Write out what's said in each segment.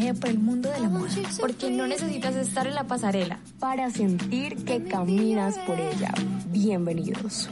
Viaje por el mundo de la moda. porque no necesitas estar en la pasarela para sentir que caminas por ella. Bienvenidos.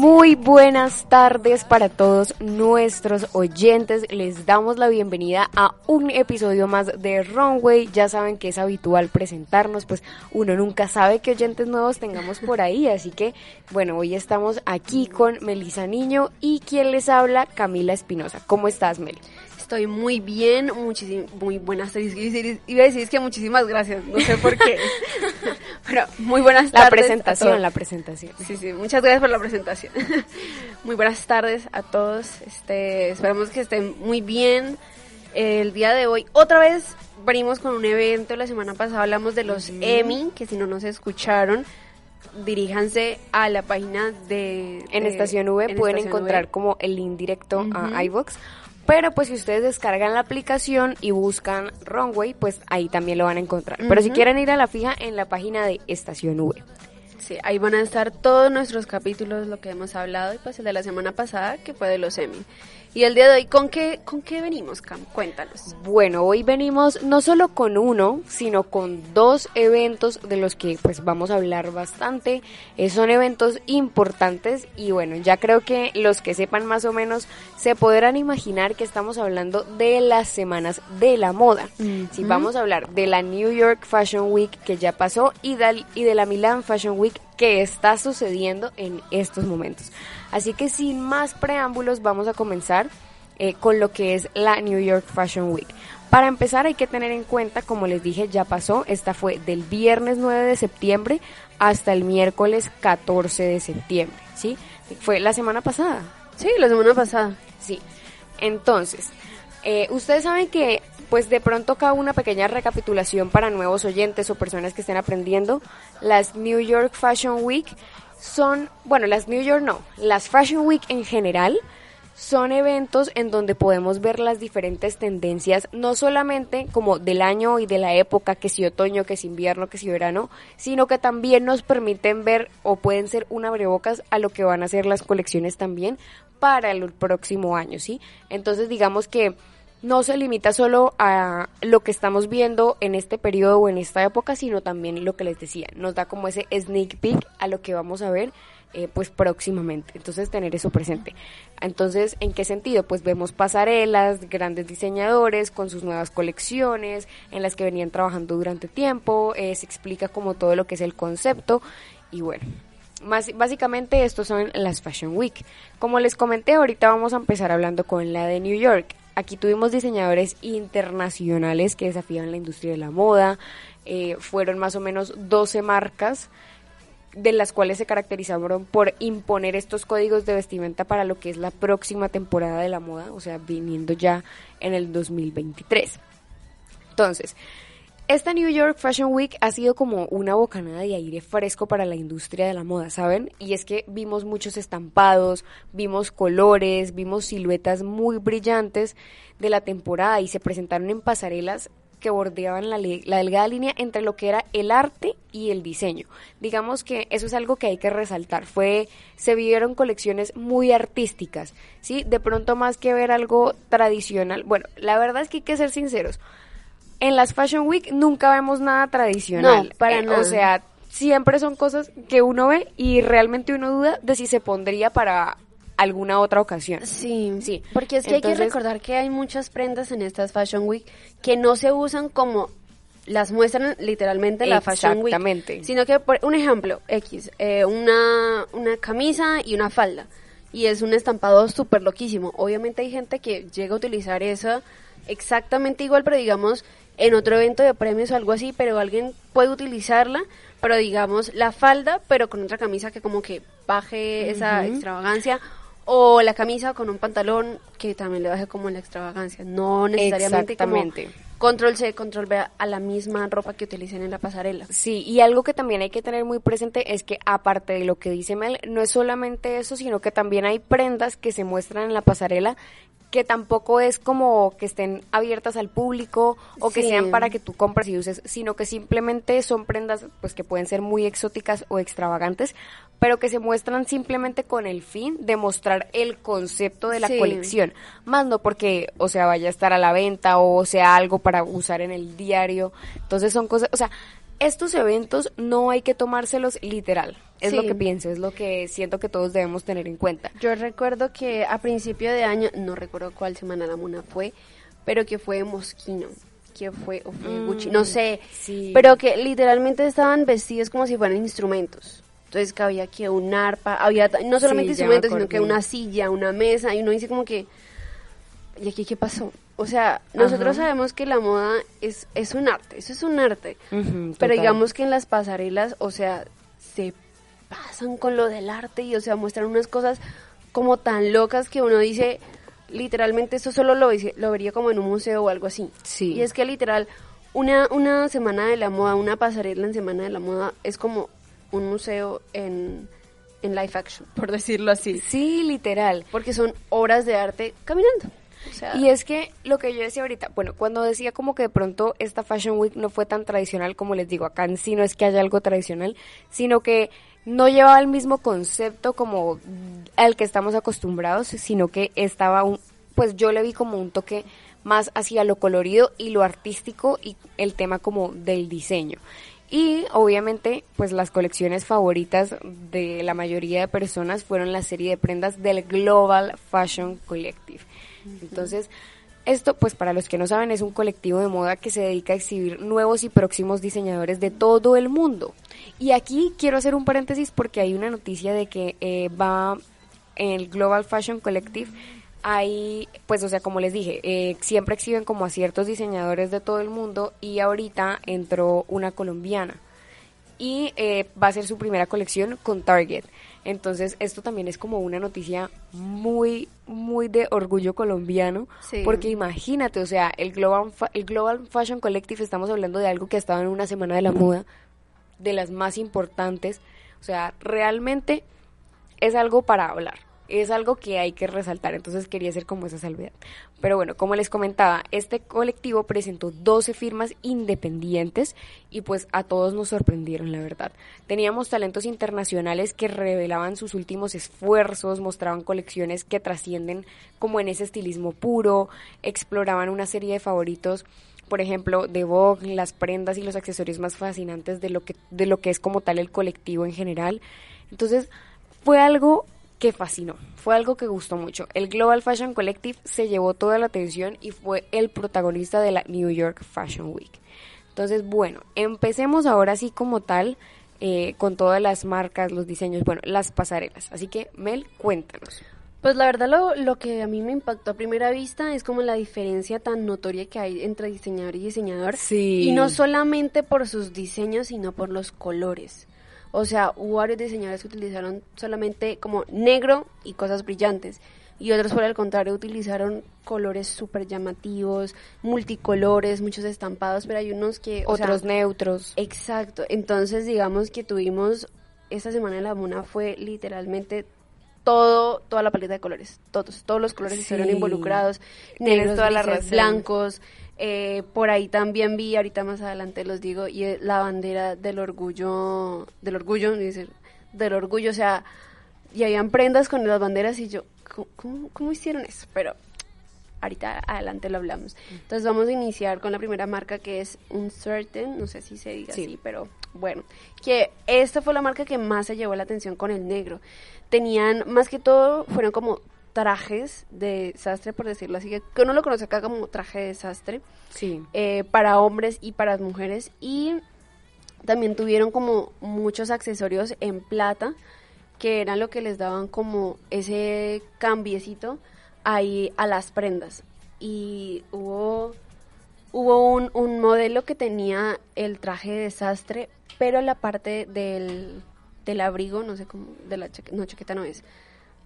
Muy buenas tardes para todos nuestros oyentes. Les damos la bienvenida a un episodio más de Runway. Ya saben que es habitual presentarnos, pues uno nunca sabe qué oyentes nuevos tengamos por ahí. Así que, bueno, hoy estamos aquí con Melisa Niño y quien les habla, Camila Espinosa. ¿Cómo estás, Mel? Estoy muy bien, muchísimas, muy buenas tardes. Iba a decir que muchísimas gracias, no sé por qué. Pero muy buenas tardes. La presentación, la presentación. Sí, sí, muchas gracias por la presentación. muy buenas tardes a todos. Este, esperamos que estén muy bien. El día de hoy, otra vez venimos con un evento. La semana pasada hablamos de los Emmy, que si no nos escucharon, diríjanse a la página de... En Estación V pueden encontrar como el link directo a iVox pero pues si ustedes descargan la aplicación y buscan Runway, pues ahí también lo van a encontrar. Pero si quieren ir a la fija en la página de Estación V. Sí, ahí van a estar todos nuestros capítulos, lo que hemos hablado, y pues el de la semana pasada, que fue de los Emmy. Y el día de hoy, ¿con qué, ¿con qué venimos, Cam? Cuéntanos. Bueno, hoy venimos no solo con uno, sino con dos eventos de los que pues vamos a hablar bastante. Eh, son eventos importantes y bueno, ya creo que los que sepan más o menos se podrán imaginar que estamos hablando de las semanas de la moda. Si vamos a hablar de la New York Fashion Week que ya pasó y y de la Milan Fashion Week que está sucediendo en estos momentos. Así que sin más preámbulos vamos a comenzar eh, con lo que es la New York Fashion Week. Para empezar hay que tener en cuenta, como les dije, ya pasó, esta fue del viernes 9 de septiembre hasta el miércoles 14 de septiembre, ¿sí? Fue la semana pasada. Sí, la semana pasada. Sí. Entonces, eh, ustedes saben que, pues de pronto cada una pequeña recapitulación para nuevos oyentes o personas que estén aprendiendo, las New York Fashion Week son, bueno, las New York no, las Fashion Week en general son eventos en donde podemos ver las diferentes tendencias, no solamente como del año y de la época, que si otoño, que si invierno, que si verano, sino que también nos permiten ver o pueden ser un abrebocas a lo que van a ser las colecciones también para el próximo año, ¿sí? Entonces digamos que no se limita solo a lo que estamos viendo en este periodo o en esta época, sino también lo que les decía, nos da como ese sneak peek a lo que vamos a ver eh, pues próximamente. Entonces tener eso presente. Entonces, ¿en qué sentido? Pues vemos pasarelas, grandes diseñadores con sus nuevas colecciones en las que venían trabajando durante tiempo, eh, se explica como todo lo que es el concepto y bueno. Más, básicamente estos son las Fashion Week. Como les comenté, ahorita vamos a empezar hablando con la de New York. Aquí tuvimos diseñadores internacionales que desafían la industria de la moda. Eh, fueron más o menos 12 marcas de las cuales se caracterizaron por imponer estos códigos de vestimenta para lo que es la próxima temporada de la moda, o sea, viniendo ya en el 2023. Entonces, esta New York Fashion Week ha sido como una bocanada de aire fresco para la industria de la moda, ¿saben? Y es que vimos muchos estampados, vimos colores, vimos siluetas muy brillantes de la temporada y se presentaron en pasarelas que bordeaban la, delgada línea entre lo que era el arte y el diseño. Digamos que eso es algo que hay que resaltar. Fue, se vivieron colecciones muy artísticas, ¿sí? De pronto más que ver algo tradicional. Bueno, la verdad es que hay que ser sinceros en las Fashion Week nunca vemos nada tradicional. No, para eh, nada. O sea, siempre son cosas que uno ve y realmente uno duda de si se pondría para alguna otra ocasión. Sí, sí. Porque es que hay que recordar que hay muchas prendas en estas Fashion Week que no se usan como las muestran literalmente en la Fashion Week. Exactamente. Sino que, por un ejemplo, X, eh, una, una camisa y una falda. Y es un estampado súper loquísimo. Obviamente hay gente que llega a utilizar eso exactamente igual, pero digamos en otro evento de premios o algo así, pero alguien puede utilizarla, pero digamos la falda, pero con otra camisa que como que baje esa extravagancia. O la camisa con un pantalón que también le baje como la extravagancia. No necesariamente como Exactamente. control C, control V a la misma ropa que utilicen en la pasarela. Sí, y algo que también hay que tener muy presente es que aparte de lo que dice Mel, no es solamente eso, sino que también hay prendas que se muestran en la pasarela que tampoco es como que estén abiertas al público o que Sí. sean para que tú compres y uses, sino que simplemente son prendas pues que pueden ser muy exóticas o extravagantes, pero que se muestran simplemente con el fin de mostrar el concepto de la Sí. colección, más no porque o sea vaya a estar a la venta o sea algo para usar en el diario. Entonces son cosas, o sea, estos eventos no hay que tomárselos literal. Es lo que pienso, es lo que siento que todos debemos tener en cuenta. Yo recuerdo que a principio de año, no recuerdo cuál semana la mona fue, pero que fue Mosquino, que fue, o fue Gucci, no sé, sí. pero que literalmente estaban vestidos como si fueran instrumentos. Entonces que había que un arpa, había no solamente Sí, instrumentos, sino que una silla, una mesa, y uno dice como que, ¿y aquí qué pasó? O sea, nosotros Ajá. sabemos que la moda es, es un arte, eso es un arte. Pero total. digamos que en las pasarelas, o sea, se pasan con lo del arte y, o sea, muestran unas cosas como tan locas que uno dice, literalmente esto solo lo, vería como en un museo o algo así. Sí. Y es que literal, una, una semana de la moda, una pasarela en semana de la moda es como un museo en, en live action, por decirlo así. Sí, literal. Porque son horas de arte caminando. O sea, Y es que lo que yo decía ahorita, bueno, cuando decía como que de pronto esta Fashion Week no fue tan tradicional como les digo, acá en sí no es que haya algo tradicional, sino que no llevaba el mismo concepto como al que estamos acostumbrados, sino que estaba un, pues yo le vi como un toque más hacia lo colorido y lo artístico y el tema como del diseño. Y obviamente, pues las colecciones favoritas de la mayoría de personas fueron la serie de prendas del Global Fashion Collective. Entonces, esto, pues para los que no saben, es un colectivo de moda que se dedica a exhibir nuevos y próximos diseñadores de todo el mundo. Y aquí quiero hacer un paréntesis porque hay una noticia de que eh, va en el Global Fashion Collective. Hay, pues, o sea, como les dije, eh, siempre exhiben como a ciertos diseñadores de todo el mundo y ahorita entró una colombiana y eh, va a ser su primera colección con Target. Entonces, esto también es como una noticia muy, muy de orgullo colombiano, Sí. porque imagínate, o sea, el Global, el Global Fashion Collective, estamos hablando de algo que ha estado en una semana de la moda, de las más importantes, o sea, realmente es algo para hablar, es algo que hay que resaltar, entonces quería hacer como esa salvedad. Pero bueno, como les comentaba, este colectivo presentó 12 firmas independientes y pues a todos nos sorprendieron, la verdad. Teníamos talentos internacionales que revelaban sus últimos esfuerzos, mostraban colecciones que trascienden como en ese estilismo puro, exploraban una serie de favoritos por ejemplo, de Vogue, las prendas y los accesorios más fascinantes de lo que de lo que es como tal el colectivo en general. Entonces, fue algo que fascinó, fue algo que gustó mucho. El Global Fashion Collective se llevó toda la atención y fue el protagonista de la New York Fashion Week. Entonces, bueno, empecemos ahora sí como tal eh, con todas las marcas, los diseños, bueno, las pasarelas. Así que, Mel, cuéntanos. Pues la verdad lo, lo que a mí me impactó a primera vista es como la diferencia tan notoria que hay entre diseñador y diseñador. Sí. Y no solamente por sus diseños, sino por los colores. O sea, hubo varios diseñadores que utilizaron solamente como negro y cosas brillantes. Y otros, por el contrario, utilizaron colores súper llamativos, multicolores, muchos estampados, pero hay unos que... o sea, Otros neutros. Exacto. Entonces, digamos que tuvimos esta semana de la Mona fue literalmente todo, toda la paleta de colores, todos, todos los colores Sí. estuvieron involucrados, negros, toda grises, blancos, eh, por ahí también vi, ahorita más adelante los digo, y eh, la bandera del orgullo, del orgullo, dice, del orgullo, o sea, y habían prendas con las banderas y yo, ¿cómo, cómo, cómo hicieron eso? Pero ahorita adelante lo hablamos. Entonces vamos a iniciar con la primera marca que es Uncertain, no sé si se diga Sí. así, pero bueno, que esta fue la marca que más se llevó la atención con el negro. Tenían, más que todo, fueron como trajes de sastre, por decirlo así, que uno lo conoce acá como traje de sastre, Sí. eh, para hombres y para mujeres. Y también tuvieron como muchos accesorios en plata, que eran lo que les daban como ese cambiecito ahí a las prendas. Y hubo, hubo un, un modelo que tenía el traje de sastre, pero la parte del, del abrigo, no sé cómo, de la chaqueta, no, chaqueta no es.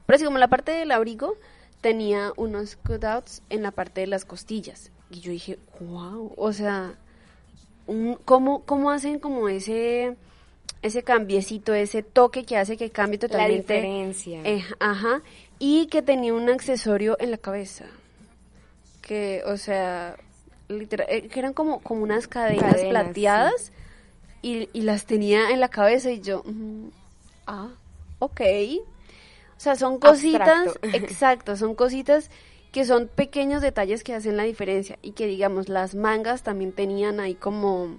Pero sí, como la parte del abrigo tenía unos cutouts en la parte de las costillas. Y yo dije, wow, o sea, un- ¿cómo, ¿cómo hacen como ese ese cambiecito, ese toque que hace que cambie La totalmente? diferencia. Eh, ajá, y que tenía un accesorio en la cabeza. Que, o sea, literal, eh, que eran como, como unas cadenas, Cadenas, plateadas y, y las tenía en la cabeza y yo, mm, ah, ok. O sea, son cositas, Abstracto. exacto, son cositas que son pequeños detalles que hacen la diferencia y que digamos las mangas también tenían ahí como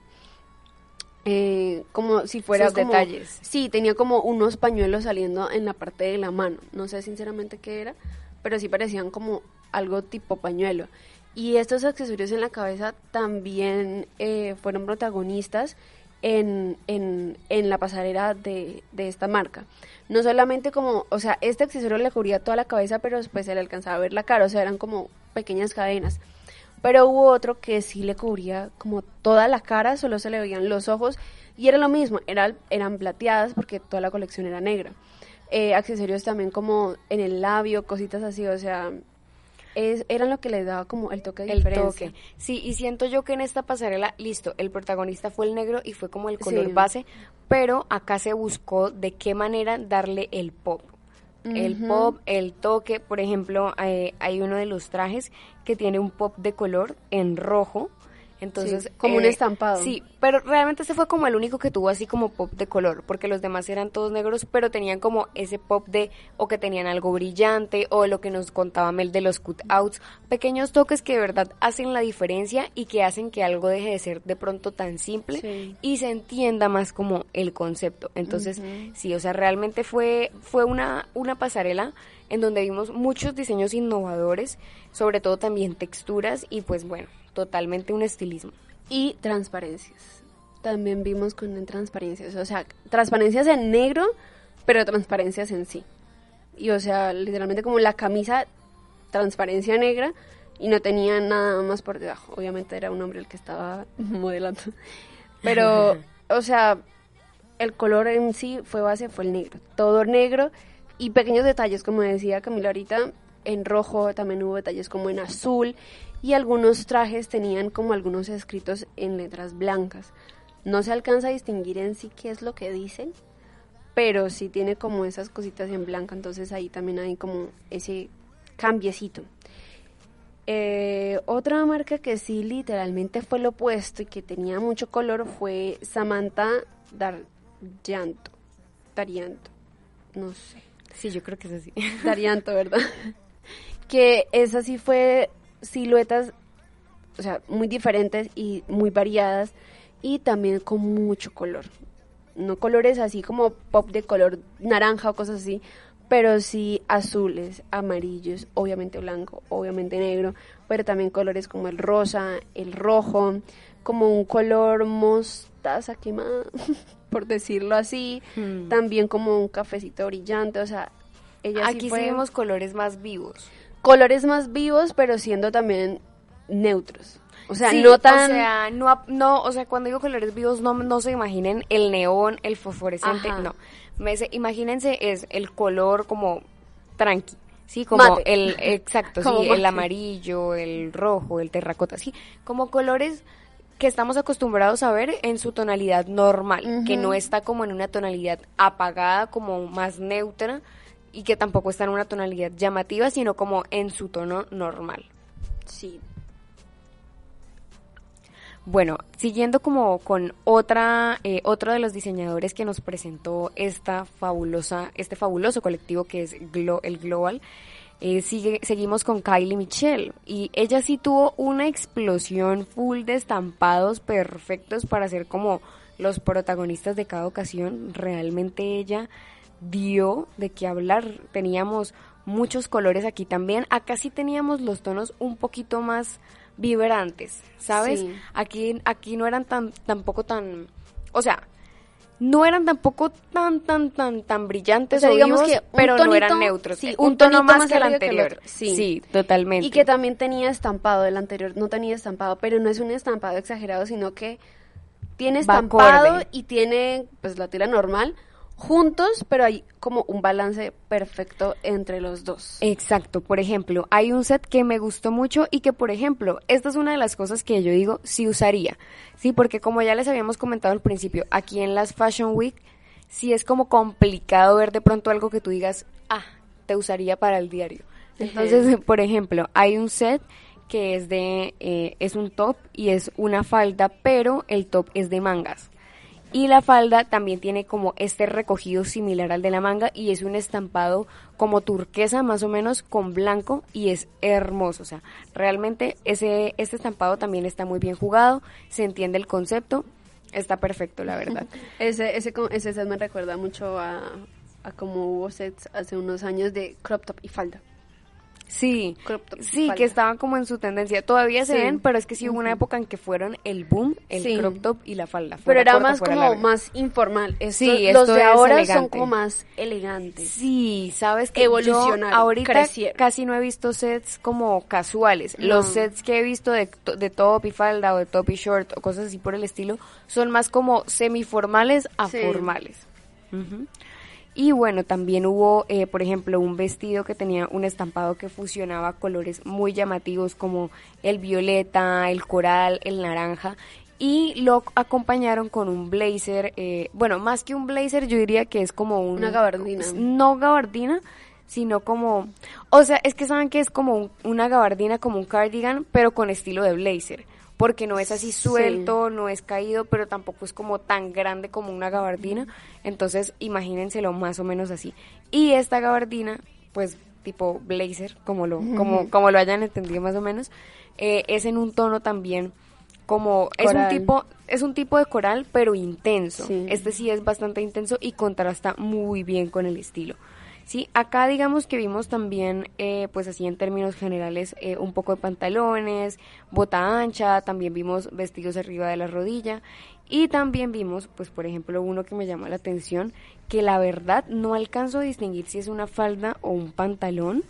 eh, como si fuera Sus como- detalles. sí tenía como unos pañuelos saliendo en la parte de la mano no sé sinceramente qué era pero sí parecían como algo tipo pañuelo y estos accesorios en la cabeza también eh, fueron protagonistas en, en, en la pasarela de, de esta marca. No solamente como, o sea, este accesorio le cubría toda la cabeza, pero después se le alcanzaba a ver la cara, o sea, eran como pequeñas cadenas. Pero hubo otro que sí le cubría como toda la cara, solo se le veían los ojos, y era lo mismo, era, eran plateadas porque toda la colección era negra. Eh, accesorios también como en el labio, cositas así, o sea, es, eran lo que le daba como el toque de el diferencia. toque. Sí, y siento yo que en esta pasarela, listo, el protagonista fue el negro y fue como el color Sí. base, pero acá se buscó de qué manera darle el pop. El pop, el toque, por ejemplo, eh, hay uno de los trajes que tiene un pop de color en rojo. Entonces, Sí, como un eh, estampado. Sí, pero realmente ese fue como el único que tuvo así como pop de color, porque los demás eran todos negros, pero tenían como ese pop de, o que tenían algo brillante, o lo que nos contaba Mel de los cutouts, pequeños toques que de verdad hacen la diferencia y que hacen que algo deje de ser de pronto tan simple Sí. y se entienda más como el concepto. Entonces, sí, o sea, realmente fue, fue una, una pasarela en donde vimos muchos diseños innovadores, sobre todo también texturas y pues bueno, totalmente un estilismo. y transparencias. También vimos con transparencias, o sea, transparencias en negro, pero transparencias en sí. Y o sea, literalmente como la camisa transparencia negra y no tenía nada más por debajo. Obviamente era un hombre el que estaba modelando. Pero, o sea, el color en sí fue base, fue el negro. Todo negro y pequeños detalles, como decía Camila ahorita, en rojo también hubo detalles como en azul y algunos trajes tenían como algunos escritos en letras blancas. No se alcanza a distinguir en sí qué es lo que dicen, pero sí tiene como esas cositas en blanco, entonces ahí también hay como ese cambiecito. Eh, otra marca que sí literalmente fue lo opuesto y que tenía mucho color fue Samantha Daryanto. Darianto, no sé. Sí, yo creo que es así. Darianto, ¿verdad? que esa sí fue siluetas, o sea, muy diferentes y muy variadas y también con mucho color. No colores así como pop de color naranja o cosas así, pero sí azules, amarillos, obviamente blanco, obviamente negro, pero también colores como el rosa, el rojo, como un color mostaza quemada, por decirlo así, Hmm. también como un cafecito brillante, o sea, ella sí Aquí fue sí vemos colores más vivos. colores más vivos, pero siendo también neutros. O sea, Sí, no tan... O sea, no, o sea, cuando digo colores vivos, no, no se imaginen el neón, el fosforescente, Ajá. no. Me se- imagínense es el color como tranqui, sí, como Mate. el, exacto, sí, el amarillo, el rojo, el terracota, sí, como colores que estamos acostumbrados a ver en su tonalidad normal, que no está como en una tonalidad apagada, como más neutra, y que tampoco está en una tonalidad llamativa, sino como en su tono normal. Sí. Bueno, siguiendo como con otra, eh, otro de los diseñadores que nos presentó esta fabulosa, este fabuloso colectivo que es Glo- el Global, eh, sigue, seguimos con Kylie Michelle y ella sí tuvo una explosión full de estampados perfectos para ser como los protagonistas de cada ocasión. Realmente ella dio de qué hablar. Teníamos muchos colores aquí también. Acá sí teníamos los tonos un poquito más vibrantes, ¿sabes? Sí. Aquí, aquí no eran tan, tampoco tan, o sea, no eran tampoco tan, tan, tan, tan brillantes O sea, o digamos vivos, que pero no eran neutros. sí, un, un tono más, más que el arriba que el anterior. sí. sí, totalmente. Y que también tenía estampado, el anterior no tenía estampado, pero no es un estampado exagerado, sino que tiene estampado y tiene pues la tela normal juntos, pero hay como un balance perfecto entre los dos. Exacto, por ejemplo, hay un set que me gustó mucho y que, por ejemplo, esta es una de las cosas que yo digo sí usaría, sí, porque como ya les habíamos comentado al principio, aquí en las Fashion Week sí es como complicado ver de pronto algo que tú digas, ah, te usaría para el diario. Entonces, por ejemplo, hay un set que es de, eh, es un top y es una falda, pero el top es de mangas. Y la falda también tiene como este recogido similar al de la manga y es un estampado como turquesa más o menos con blanco y es hermoso. O sea, realmente ese, este estampado también está muy bien jugado, se entiende el concepto, está perfecto la verdad. Ese, ese, ese set me recuerda mucho a, a como hubo sets hace unos años de crop top y falda. Sí, sí, que estaban como en su tendencia. Todavía se Sí. ven, pero es que sí hubo una época en que fueron el boom, el Sí. crop top y la falda. Pero era corta, más como larga. más informal. Esto- Sí, los de ahora son como más elegantes. Sí, sabes que Evolucionaron, yo ahorita crecieron. casi no he visto sets como casuales. No. Los sets que he visto de, de top y falda o de top y short o cosas así por el estilo son más como semiformales a Sí. formales. Ujú. Y bueno, también hubo, eh, por ejemplo, un vestido que tenía un estampado que fusionaba colores muy llamativos como el violeta, el coral, el naranja. Y lo acompañaron con un blazer, eh, bueno, más que un blazer, yo diría que es como un... Una gabardina. No gabardina, sino como... O sea, es que saben que es como un- una gabardina, como un cardigan, pero con estilo de blazer. Porque no es así Sí. suelto, no es caído, pero tampoco es como tan grande como una gabardina. Entonces, imagínenselo más o menos así. Y esta gabardina, pues tipo blazer, como lo, como, como lo hayan entendido más o menos, eh, es en un tono también como es un tipo es un tipo de coral pero intenso Sí. este sí es bastante intenso y contrasta muy bien con el estilo sí acá digamos que vimos también eh, pues así en términos generales eh, un poco de pantalones bota ancha también vimos vestidos arriba de la rodilla y también vimos pues por ejemplo uno que me llamó la atención que la verdad no alcanzo a distinguir si es una falda o un pantalón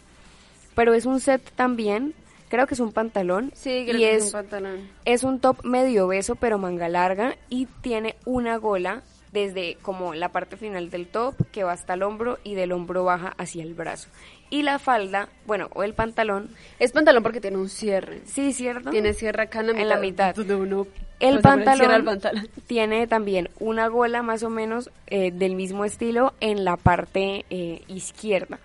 pero es un set también creo que es un pantalón Sí, creo y que es es un pantalón. es un top medio beso pero manga larga y tiene una gola desde como la parte final del top que va hasta el hombro y del hombro baja hacia el brazo. Y la falda, bueno, o el pantalón, Es pantalón porque tiene un cierre. sí, ¿cierto? Tiene cierre acá en la mitad. En la mitad. Donde uno El cierre pantalón, tiene también una gola más o menos eh, del mismo estilo en la parte eh, izquierda.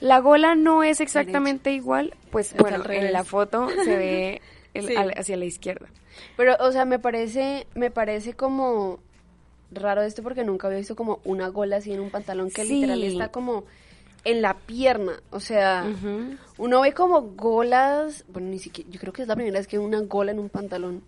La gola no es exactamente igual, pues Es bueno, en la foto se ve el- Sí. al- hacia la izquierda. Pero, o sea, me parece, me parece como raro esto porque nunca había visto como una gola así en un pantalón que Sí. literal está como en la pierna. O sea, uno ve como golas, bueno, ni siquiera, yo creo que es la primera vez que veo una gola en un pantalón.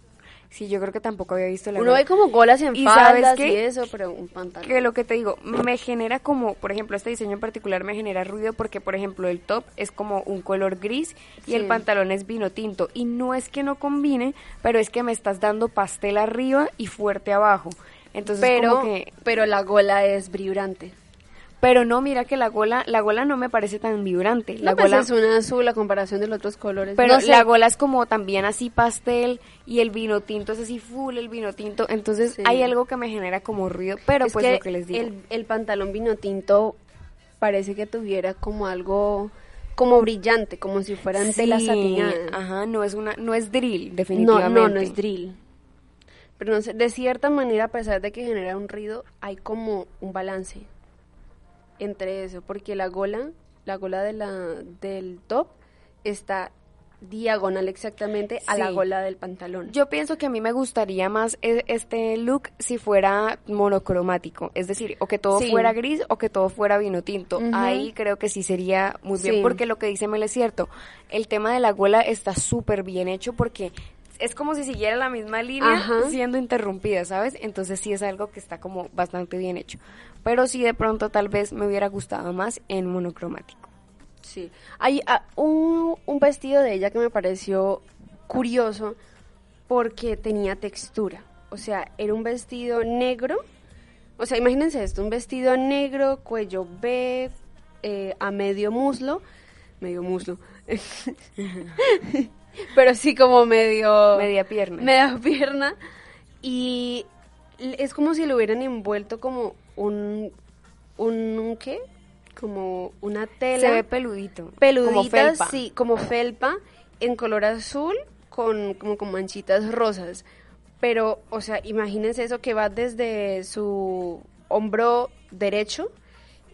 Sí, yo creo que tampoco había visto la Uno gola. ve como golas en ¿Y sabes faldas qué? y eso, pero un pantalón. que lo que te digo, me genera como, por ejemplo, este diseño en particular me genera ruido porque, por ejemplo, el top es como un color gris y el pantalón es vino tinto. Y no es que no combine, pero es que me estás dando pastel arriba y fuerte abajo. Entonces, pero, como que, pero la gola es vibrante. pero no, mira que la gola, la gola no me parece tan vibrante. La La pues gola, es una azul a comparación de los otros colores. pero No sé. la gola es como también así pastel y el vino tinto es así full el vino tinto. Entonces, Sí. hay algo que me genera como ruido, pero Es pues lo que les digo. El, el pantalón vino tinto parece que tuviera como algo como brillante, como si fuera en tela Sí, satinada. Ajá, no es una, no es drill, No, definitivamente. no, no es drill. Pero no sé, de cierta manera, a pesar de que genera un ruido, hay como un balance entre eso, porque la gola, la gola de la, del top está diagonal exactamente a la gola del pantalón. Yo pienso que a mí me gustaría más e- este look si fuera monocromático, es decir, o que todo Sí. fuera gris o que todo fuera vino tinto. Ahí creo que sí sería muy bien, Sí. porque lo que dice Mel es cierto. El tema de la gola está súper bien hecho porque es como si siguiera la misma línea Ajá. siendo interrumpida, ¿sabes? Entonces sí es algo que está como bastante bien hecho. Pero sí de pronto tal vez me hubiera gustado más en monocromático. Sí. Hay ah, un, un vestido de ella que me pareció curioso porque tenía textura. O sea, era un vestido negro. O sea, imagínense esto, un vestido negro, cuello B, eh, a medio muslo. Medio muslo. Pero sí como medio... Media pierna. Media pierna. Y es como si lo hubieran envuelto como un... un ¿Qué? Como una tela Se ve peludito. como peludita, felpa. sí, como felpa, en color azul, con como con manchitas rosas. Pero, o sea, imagínense eso que va desde su hombro derecho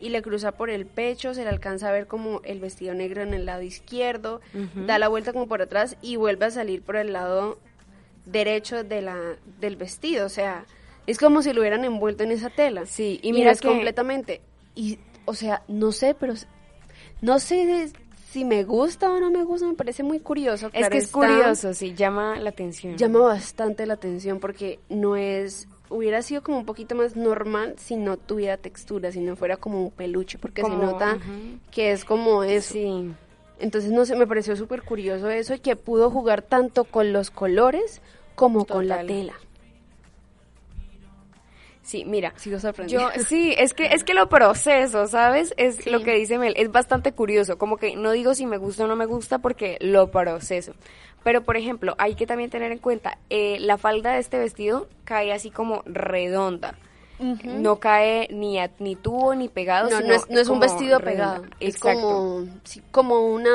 y le cruza por el pecho, se le alcanza a ver como el vestido negro en el lado izquierdo, da la vuelta como por atrás y vuelve a salir por el lado derecho de la, del vestido. O sea, es como si lo hubieran envuelto en esa tela. Sí, y y mira mira que- completamente. Y, o sea, no sé, pero no sé si me gusta o no me gusta, me parece muy curioso. Es claro que es está. curioso, sí, llama la atención. Llama bastante la atención porque no es hubiera sido como un poquito más normal si no tuviera textura, si no fuera como un peluche, porque se nota que es como eso. Sí. Entonces, no sé, me pareció súper curioso eso y que pudo jugar tanto con los colores como con la tela. Sí, mira. Sigo sorprendida. Yo, sí, es que, es que lo proceso, ¿sabes? Es Sí. lo que dice Mel, es bastante curioso, como que no digo si me gusta o no me gusta porque lo proceso. Pero, por ejemplo, hay que también tener en cuenta, eh, la falda de este vestido cae así como redonda. No cae ni a, ni tubo ni pegado. No, sino no es, no es un vestido redonda. pegado. Es Exacto. como, sí, como una,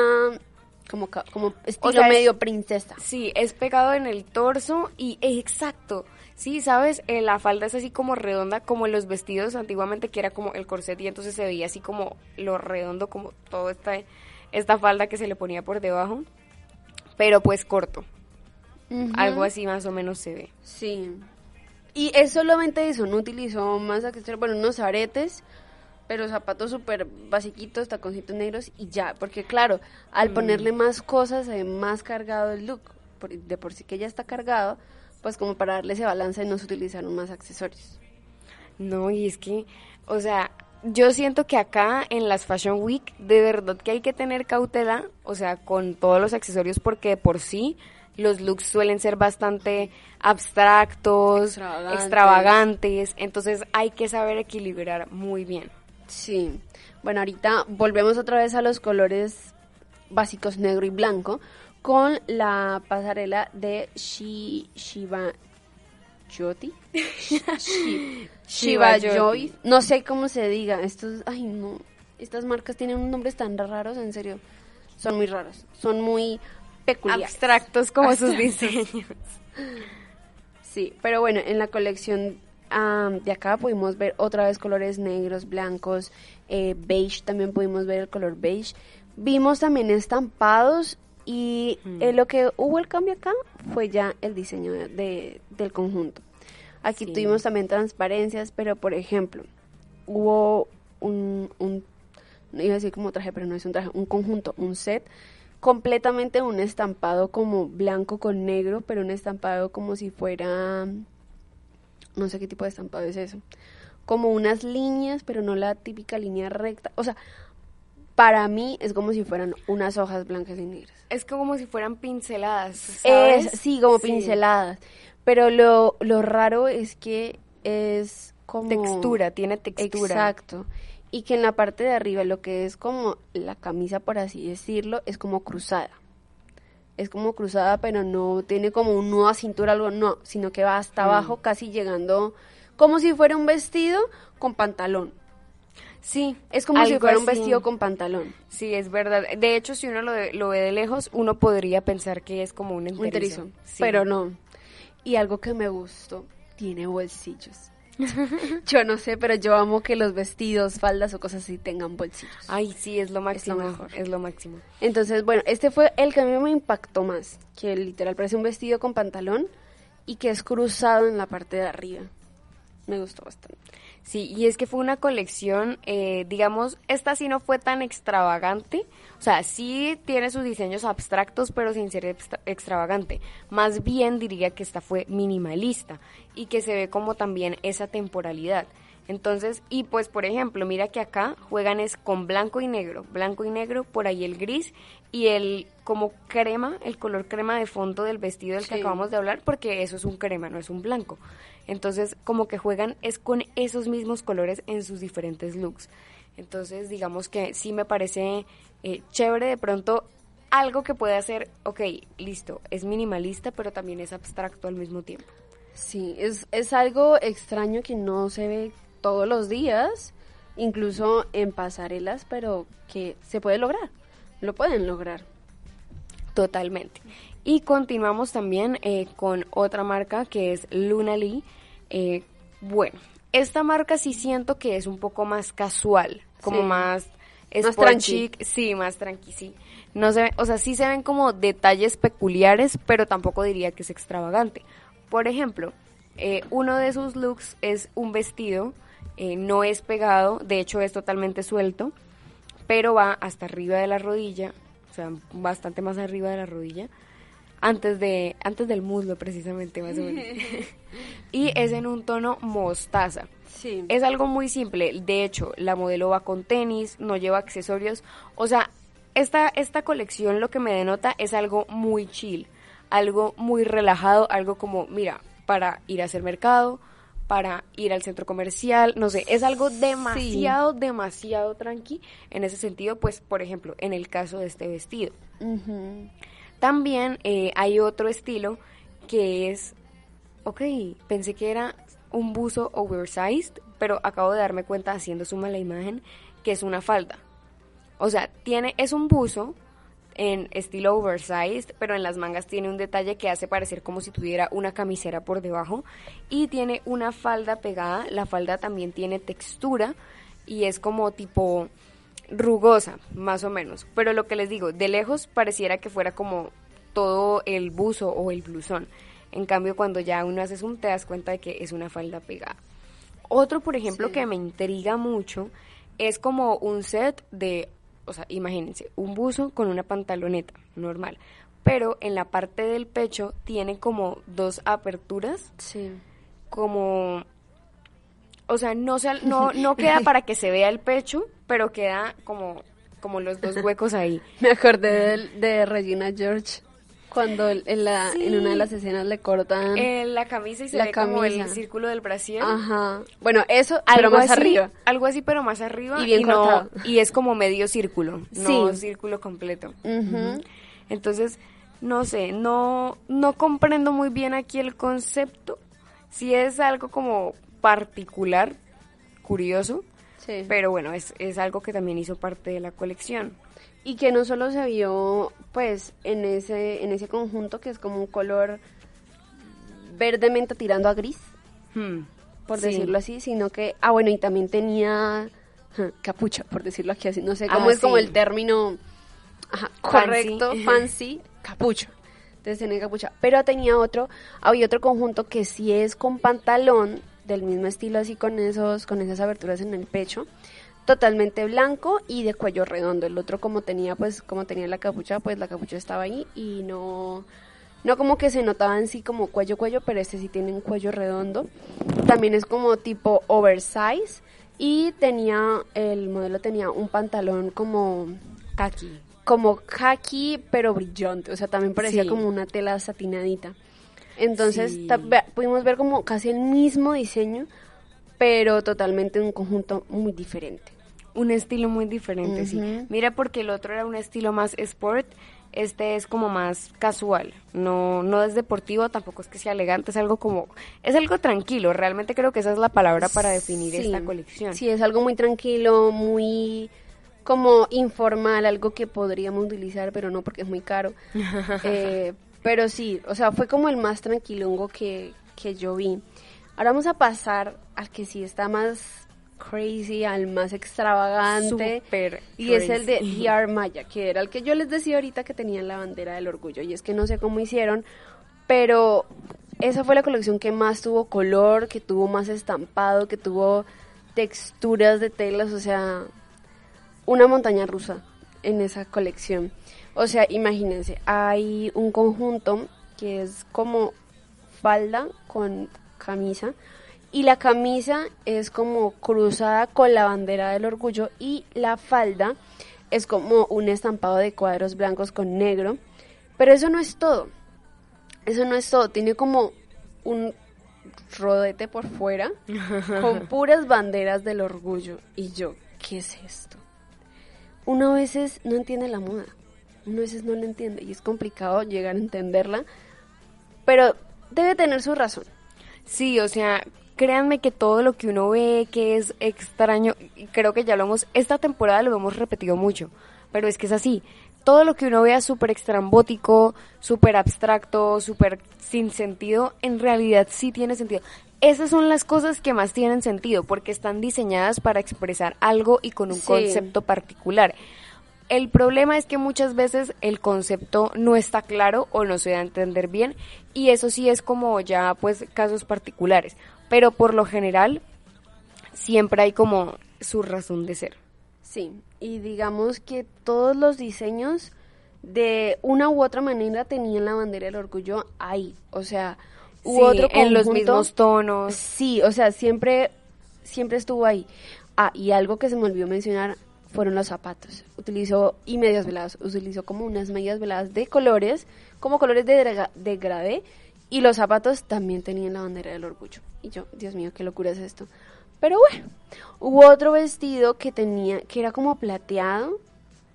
como, como estilo sea, es- medio princesa. Sí, es pegado en el torso y exacto. Sí, sabes, Eh, la falda es así como redonda, como los vestidos antiguamente que era como el corset y entonces se veía así como lo redondo, como todo esta, esta falda que se le ponía por debajo, pero pues corto. Algo así más o menos se ve. Sí. Y es solamente eso, no utilizó más accesorios, bueno, unos aretes, pero zapatos súper basiquitos, taconcitos negros y ya, porque claro, al Mm. ponerle más cosas se ve más cargado el look, por- de por sí que ya está cargado, pues como para darle ese balance no se utilizaron más accesorios. No, y es que, o sea, yo siento que acá en las Fashion Week, de verdad que hay que tener cautela, o sea, con todos los accesorios, porque de por sí los looks suelen ser bastante abstractos, Extravagantes. extravagantes, entonces hay que saber equilibrar muy bien. Sí. Bueno, ahorita volvemos otra vez a los colores básicos negro y blanco con la pasarela de Shi, Shi- Shiva Joy. No sé cómo se diga. Estos, ay no. Estas marcas tienen unos nombres tan raros, en serio. Son muy raros. Son muy peculiares. Abstractos como sus diseños. Sí, pero bueno, en la colección de acá pudimos ver otra vez colores negros, blancos, eh, beige, también pudimos ver el color beige. Vimos también estampados y eh, lo que hubo el cambio acá fue ya el diseño de, de- del conjunto. Aquí Sí. tuvimos también transparencias, pero por ejemplo, hubo un, un, no iba a decir como traje, pero no es un traje, un conjunto, un set completamente un estampado como blanco con negro, pero un estampado como si fuera, no sé qué tipo de estampado es eso, como unas líneas, pero no la típica línea recta, o sea, para mí es como si fueran unas hojas blancas y negras. Es como si fueran pinceladas, ¿sabes? Es, sí, como Sí. pinceladas, pero lo, lo raro es que es como... Textura, tiene textura. Exacto. Y que en la parte de arriba, lo que es como la camisa, por así decirlo, es como cruzada. Es como cruzada, pero no tiene como un nudo a cintura, algo, no, sino que va Mm. hasta abajo, casi llegando, como si fuera un vestido con pantalón. Sí, Es como si fuera un así. vestido con pantalón. Sí, es verdad. De hecho, si uno lo, de- lo ve de lejos, uno podría pensar que es como un Un enterizo. enterizo. Sí. Pero no. Y algo que me gustó, tiene bolsillos. yo no sé, pero yo amo que los vestidos, faldas o cosas así tengan bolsillos. Ay, sí, es lo máximo. mejor. Es lo máximo. Entonces, bueno, este fue el que a mí me impactó más, que literal parece un vestido con pantalón y que es cruzado en la parte de arriba. Me gustó bastante. Sí, y es que fue una colección, eh, digamos, esta sí no fue tan extravagante, o sea, sí tiene sus diseños abstractos, pero sin ser extra- extravagante. Más bien diría que esta fue minimalista y que se ve como también esa temporalidad. Entonces, y pues por ejemplo, mira que acá juegan es con blanco y negro, blanco y negro, por ahí el gris y el como crema, el color crema de fondo del vestido del que acabamos de hablar, porque eso es un crema, no es un blanco. Entonces, como que juegan es con esos mismos colores en sus diferentes looks. Entonces, digamos que sí me parece eh, chévere de pronto algo que puede hacer, ok, listo, es minimalista, pero también es abstracto al mismo tiempo. Sí, es, es algo extraño que no se ve todos los días, incluso en pasarelas, pero que se puede lograr, lo pueden lograr. Totalmente. Y continuamos también eh, con otra marca que es Luna Lee. Eh, bueno, esta marca sí siento que es un poco más casual, como Sí. más Más tranqui. chic, sí, más tranqui, sí. No se, ve- o sea, sí se ven como detalles peculiares, pero tampoco diría que es extravagante. Por ejemplo, eh, uno de sus looks es un vestido, eh, no es pegado, de hecho es totalmente suelto, pero va hasta arriba de la rodilla, o sea, bastante más arriba de la rodilla, antes de antes del muslo precisamente más o menos. y es en un tono mostaza. Sí. Es algo muy simple, de hecho, la modelo va con tenis, no lleva accesorios, o sea, esta esta colección lo que me denota es algo muy chill, algo muy relajado, algo como, mira, para ir a hacer mercado, para ir al centro comercial, no sé, es algo demasiado, demasiado tranqui en ese sentido, pues, por ejemplo, en el caso de este vestido. También eh, hay otro estilo que es, ok, pensé que era un buzo oversized, pero acabo de darme cuenta haciendo suma la imagen que es una falda. O sea, tiene, es un buzo en estilo oversized, pero en las mangas tiene un detalle que hace parecer como si tuviera una camisera por debajo y tiene una falda pegada. La falda también tiene textura y es como tipo rugosa, más o menos. Pero lo que les digo, de lejos pareciera que fuera como todo el buzo o el blusón. En cambio, cuando ya uno hace zoom, te das cuenta de que es una falda pegada. Otro, por ejemplo, que me intriga mucho es como un set de, o sea, imagínense, un buzo con una pantaloneta normal, pero en la parte del pecho tiene como dos aperturas, Sí. como, o sea, no, se, no, no queda para que se vea el pecho, pero queda como, como los dos huecos ahí. Me acordé de, de Regina George cuando en, la, en una de las escenas le cortan. En la camisa y se La ve como el círculo del brasier. Ajá. Bueno, eso, pero algo más así, arriba. Algo así, pero más arriba. Y bien no- cortado. y es como medio círculo, no Sí. círculo completo. Ujú. Entonces, no sé, no, no comprendo muy bien aquí el concepto. Si es algo como particular, curioso, Sí. pero bueno, es, es algo que también hizo parte de la colección. Y que no solo se vio, pues, en ese, en ese conjunto que es como un color verdemente tirando a gris, Hmm, por sí. decirlo así, sino que, ah, bueno, y también tenía capucha, por decirlo aquí así, no sé Ah, cómo es como el término ajá, Fancy. correcto, fancy, capucha. Entonces tenía capucha, pero tenía otro, había otro conjunto que sí es con pantalón del mismo estilo así con esos con esas aberturas en el pecho, totalmente blanco y de cuello redondo. El otro como tenía pues como tenía la capucha, pues la capucha estaba ahí y no no como que se notaba en sí como cuello cuello, pero este sí tiene un cuello redondo. También es como tipo oversize y tenía el modelo tenía un pantalón como Kaki. como khaki pero brillante, o sea, también parecía Sí. como una tela satinadita. Entonces Sí. pudimos ver como casi el mismo diseño, pero totalmente un conjunto muy diferente. Un estilo muy diferente, sí. Mira, porque el otro era un estilo más sport, este es como más casual, no, no es deportivo, tampoco es que sea elegante, es algo como, es algo tranquilo, realmente creo que esa es la palabra para definir Sí. esta colección. Sí, es algo muy tranquilo, muy como informal, algo que podríamos utilizar, pero no porque es muy caro. Eh, pero sí, o sea, fue como el más tranquilongo que, que yo vi. Ahora vamos a pasar al que sí está más crazy, al más extravagante. Súper y es el de. DR Maya, que era el que yo les decía ahorita que tenían la bandera del orgullo. Y es que no sé cómo hicieron, pero esa fue la colección que más tuvo color, que tuvo más estampado, que tuvo texturas de telas, o sea, una montaña rusa en esa colección. O sea, imagínense, hay un conjunto que es como falda con camisa y la camisa es como cruzada con la bandera del orgullo y la falda es como un estampado de cuadros blancos con negro. Pero eso no es todo. Eso no es todo. Tiene como un rodete por fuera con puras banderas del orgullo. Y yo, ¿qué es esto? Uno a veces no entiende la moda. Uno a veces no la entiende y es complicado llegar a entenderla. Pero debe tener su razón. Sí, o sea, créanme que todo lo que uno ve que es extraño, creo que ya lo hemos, esta temporada lo hemos repetido mucho, pero es que es así. Todo lo que uno vea súper extrambótico, súper abstracto, súper sin sentido, en realidad sí tiene sentido. Esas son las cosas que más tienen sentido, porque están diseñadas para expresar algo y con un Sí. concepto particular. El problema es que muchas veces el concepto no está claro o no se da a entender bien y eso sí es como ya pues casos particulares, pero por lo general siempre hay como su razón de ser. Sí, y digamos que todos los diseños de una u otra manera tenían la bandera del orgullo ahí, o sea, Sí, otro en los conjunto- mismos tonos. Sí, o sea, siempre siempre estuvo ahí. Ah, y algo que se me olvidó mencionar fueron los zapatos. Utilizó y medias veladas, utilizó como unas medias veladas de colores, como colores de degradé y los zapatos también tenían la bandera del orgullo. Y yo, Dios mío, qué locura es esto. Pero bueno, hubo otro vestido que tenía, que era como plateado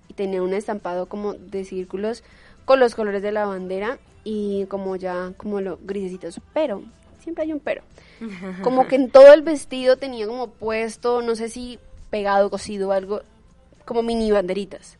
y tenía un estampado como de círculos con los colores de la bandera y como ya como lo grisecitos, pero siempre hay un pero. Como que en todo el vestido tenía como puesto, no sé si pegado, cosido algo, como mini banderitas.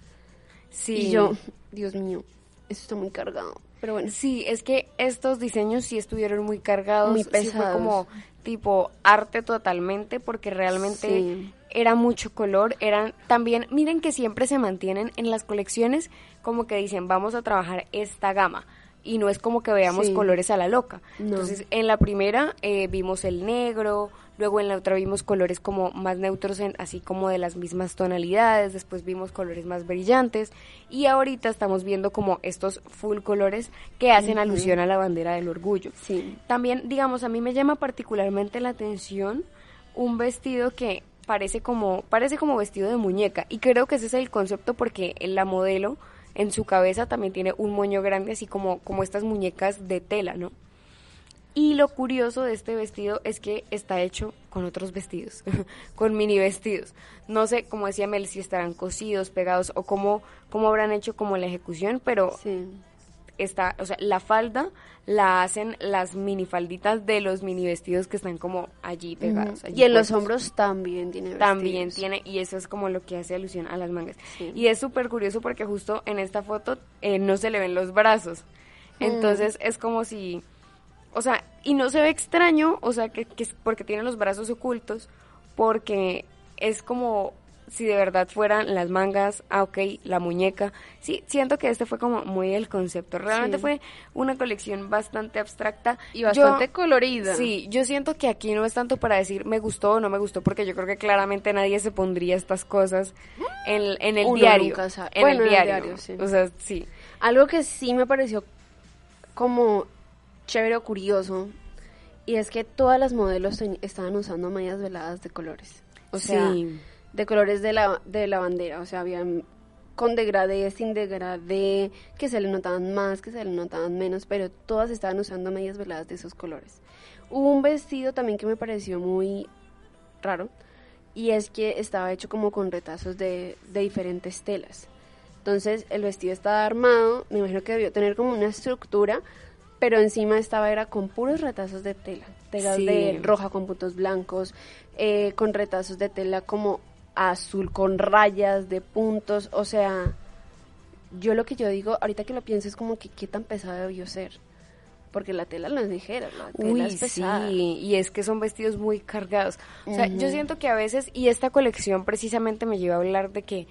Sí. Y yo, Dios mío, eso está muy cargado. Pero bueno, Sí, es que estos diseños sí estuvieron muy cargados, Muy sí fue pesados. como tipo arte totalmente porque realmente Sí. era mucho color, eran también, miren que siempre se mantienen en las colecciones como que dicen, vamos a trabajar esta gama y no es como que veamos Sí. colores a la loca. No. Entonces, en la primera eh, vimos el negro, luego en la otra vimos colores como más neutros, en- así como de las mismas tonalidades, después vimos colores más brillantes y ahorita estamos viendo como estos full colores que hacen alusión a la bandera del orgullo. sí. También, digamos, a mí me llama particularmente la atención un vestido que parece como parece como vestido de muñeca y creo que ese es el concepto porque la modelo en su cabeza también tiene un moño grande así como como estas muñecas de tela, ¿no? Y lo curioso de este vestido es que está hecho con otros vestidos, con mini vestidos. No sé, como decía Mel, si estarán cosidos, pegados o cómo, cómo habrán hecho como la ejecución, pero Sí. está, o sea, la falda la hacen las minifalditas de los mini vestidos que están como allí pegados. allí Y en los hombros también tiene También vestidos. tiene, y eso es como lo que hace alusión a las mangas. Sí. Y es súper curioso porque justo en esta foto eh, no se le ven los brazos. Mm. Entonces es como si, o sea, y no se ve extraño, o sea, que, que es porque tiene los brazos ocultos, porque es como si de verdad fueran las mangas, ah, ok, la muñeca. Sí, siento que este fue como muy el concepto. Realmente Sí. fue una colección bastante abstracta. Y bastante Yo- colorida. Sí, yo siento que aquí no es tanto para decir me gustó o no me gustó, porque yo creo que claramente nadie se pondría estas cosas en, en el Uno diario. nunca sabe. En Bueno, el en el diario, sí. O sea, sí. Algo que sí me pareció como chévere o curioso y es que todas las modelos estaban usando mallas veladas de colores. O sea, Sí. de colores de la, de la bandera. O sea, habían con degradé, sin degradé, que se le notaban más, que se le notaban menos, pero todas estaban usando medias veladas de esos colores. Hubo un vestido también que me pareció muy raro y es que estaba hecho como con retazos de, de diferentes telas. Entonces el vestido estaba armado, me imagino que debió tener como una estructura, pero encima estaba era con puros retazos de tela, telas Sí. de roja con puntos blancos, eh, con retazos de tela como azul con rayas de puntos, o sea, yo lo que yo digo, ahorita que lo pienso es como que qué tan pesado debió ser, porque la tela no es ligera, la tela Uy, es pesada. sí, y es que son vestidos muy cargados. O sea, yo siento que a veces, y esta colección precisamente me lleva a hablar de que,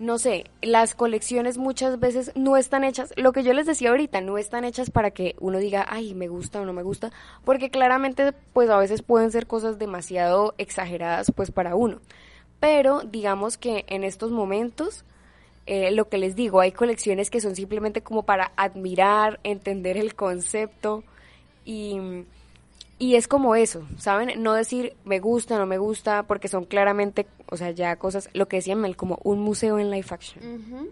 no sé, las colecciones muchas veces no están hechas, lo que yo les decía ahorita, no están hechas para que uno diga, ay, me gusta o no me gusta, porque claramente, pues a veces pueden ser cosas demasiado exageradas, pues para uno. Pero digamos que en estos momentos, eh, lo que les digo, hay colecciones que son simplemente como para admirar, entender el concepto y, y es como eso, ¿saben? No decir me gusta, no me gusta, porque son claramente, o sea, ya cosas, lo que decía Mel, como un museo en live action.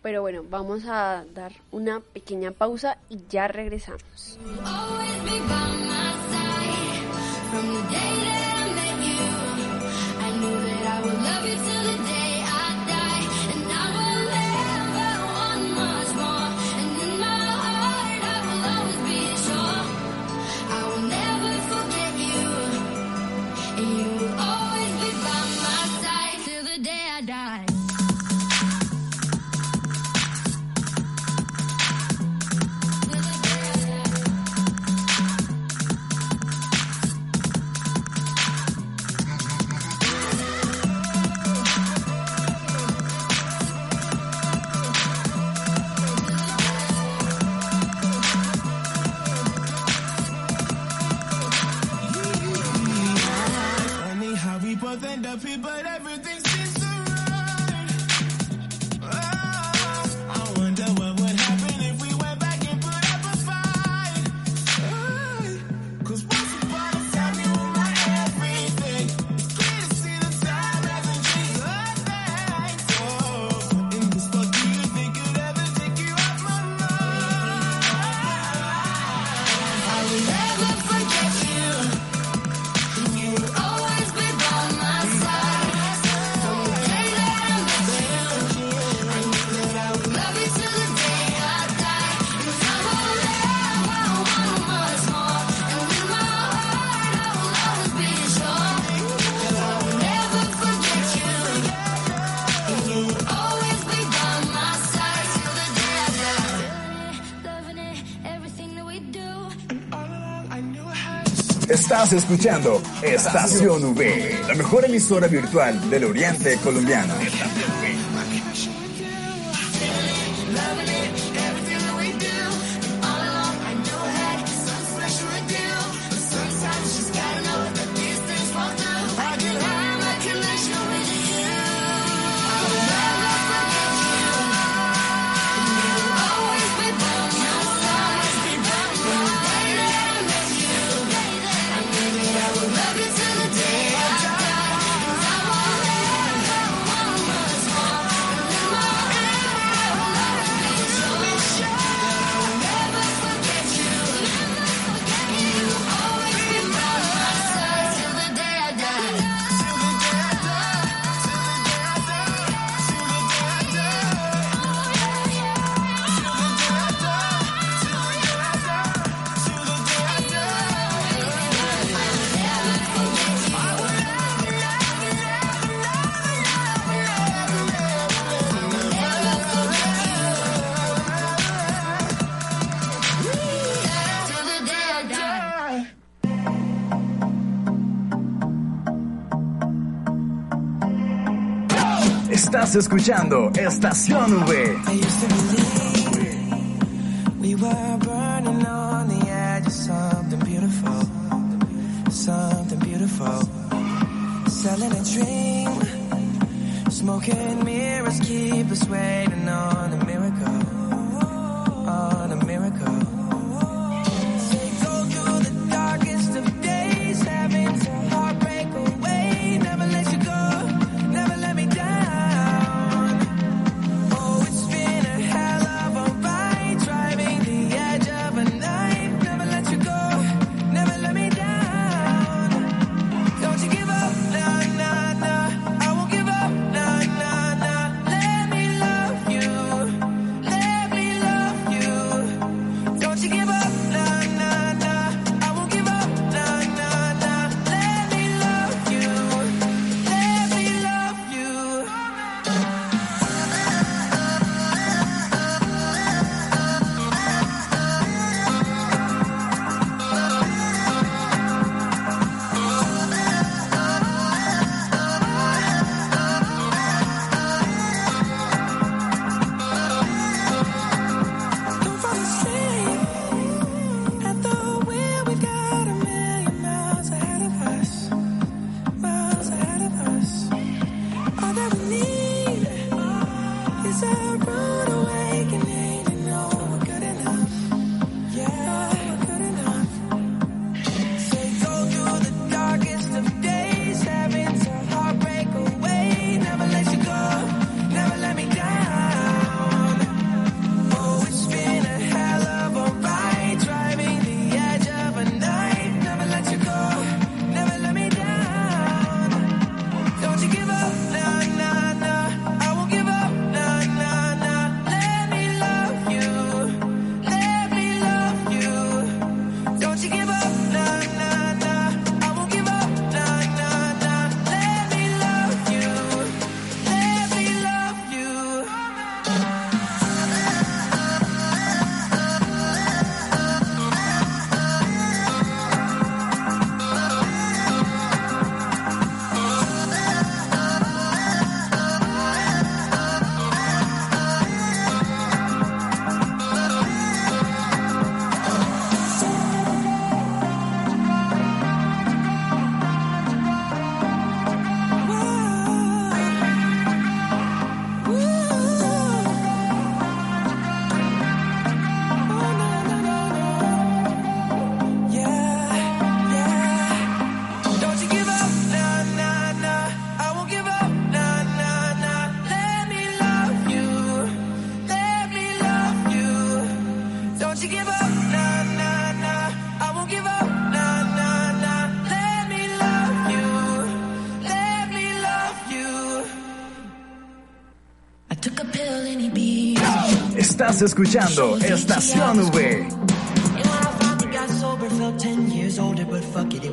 Pero bueno, vamos a dar una pequeña pausa y ya regresamos. And the people that Estás escuchando Estación V, la mejor emisora virtual del Oriente Colombiano. escuchando Estación V.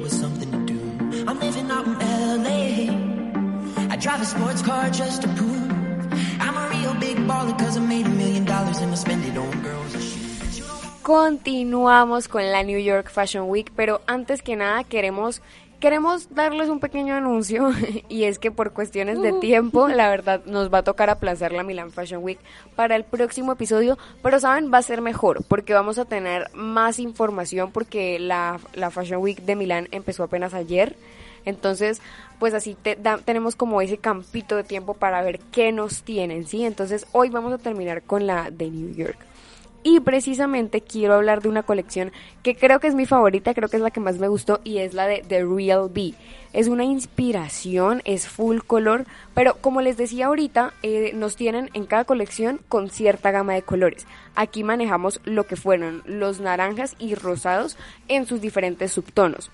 was something to do. I'm living out in LA. I drive a sports car just to prove I'm a real big baller, cause I made a million dollars and I spend it on girls and shit. Continuamos con la New York Fashion Week, pero antes que nada queremos queremos darles un pequeño anuncio y es que por cuestiones de tiempo, la verdad nos va a tocar aplazar la Milan Fashion Week para el próximo episodio, pero saben, va a ser mejor porque vamos a tener más información porque la, la Fashion Week de Milán empezó apenas ayer. Entonces, pues así te- da- tenemos como ese campito de tiempo para ver qué nos tienen, ¿sí? Entonces, hoy vamos a terminar con la de New York. Y precisamente quiero hablar de una colección que creo que es mi favorita, creo que es la que más me gustó y es la de The Real B. Es una inspiración, es full color, pero como les decía ahorita, eh, nos tienen en cada colección con cierta gama de colores. Aquí manejamos lo que fueron los naranjas y rosados en sus diferentes subtonos